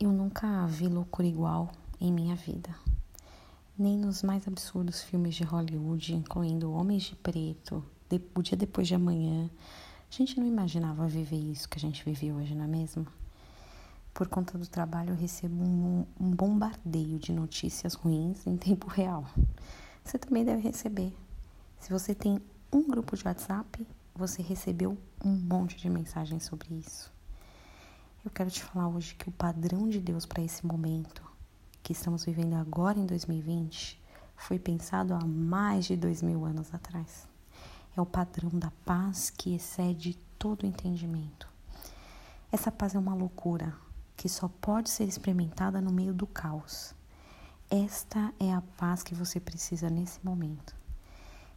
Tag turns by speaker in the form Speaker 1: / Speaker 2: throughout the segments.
Speaker 1: Eu nunca vi loucura igual em minha vida. Nem nos mais absurdos filmes de Hollywood, incluindo Homens de Preto, O Dia Depois de Amanhã. A gente não imaginava viver isso que a gente vive hoje, não é mesmo? Por conta do trabalho, eu recebo um, um bombardeio de notícias ruins em tempo real. Você também deve receber. Se você tem um grupo de WhatsApp, você recebeu um monte de mensagens sobre isso. Eu quero te falar hoje que o padrão de Deus para esse momento que estamos vivendo agora em 2020 foi pensado há mais de dois mil anos atrás. É o padrão da paz que excede todo entendimento. Essa paz é uma loucura que só pode ser experimentada no meio do caos. Esta é a paz que você precisa nesse momento.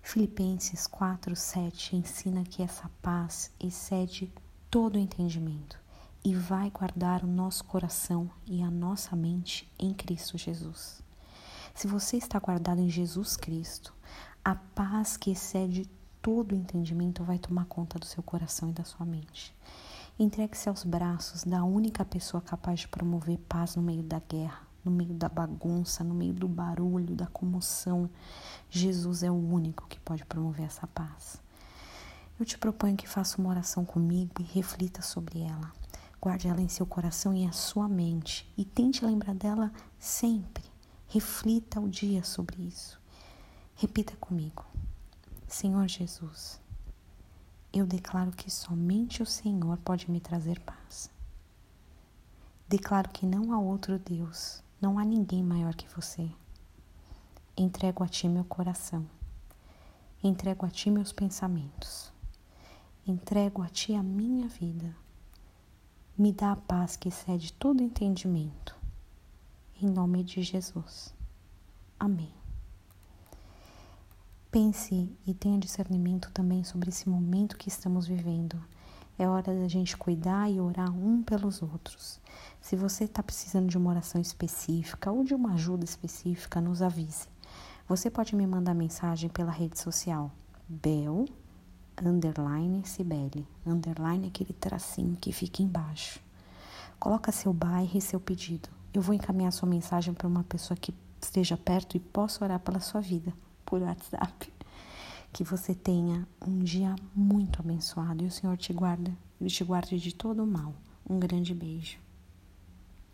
Speaker 1: Filipenses 4, 7 ensina que essa paz excede todo entendimento e vai guardar o nosso coração e a nossa mente em Cristo Jesus. Se você está guardado em Jesus Cristo, a paz que excede todo o entendimento vai tomar conta do seu coração e da sua mente. Entregue-se aos braços da única pessoa capaz de promover paz no meio da guerra, no meio da bagunça, no meio do barulho, da comoção. Jesus é o único que pode promover essa paz. Eu te proponho que faça uma oração comigo e reflita sobre ela. Guarde ela em seu coração e em sua mente e tente lembrar dela sempre. Reflita o dia sobre isso. Repita comigo: Senhor Jesus, eu declaro que somente o Senhor pode me trazer paz. Declaro que não há outro Deus, não há ninguém maior que você. Entrego a Ti meu coração, entrego a Ti meus pensamentos, entrego a Ti a minha vida me dá a paz que excede todo entendimento. Em nome de Jesus. Amém. Pense e tenha discernimento também sobre esse momento que estamos vivendo. É hora da gente cuidar e orar um pelos outros. Se você está precisando de uma oração específica ou de uma ajuda específica, nos avise. Você pode me mandar mensagem pela rede social Bel underline Cibele, underline aquele tracinho que fica embaixo. Coloca seu bairro e seu pedido. Eu vou encaminhar sua mensagem para uma pessoa que esteja perto e possa orar pela sua vida por WhatsApp. Que você tenha um dia muito abençoado e o Senhor te guarda, ele te guarde de todo o mal. Um grande beijo.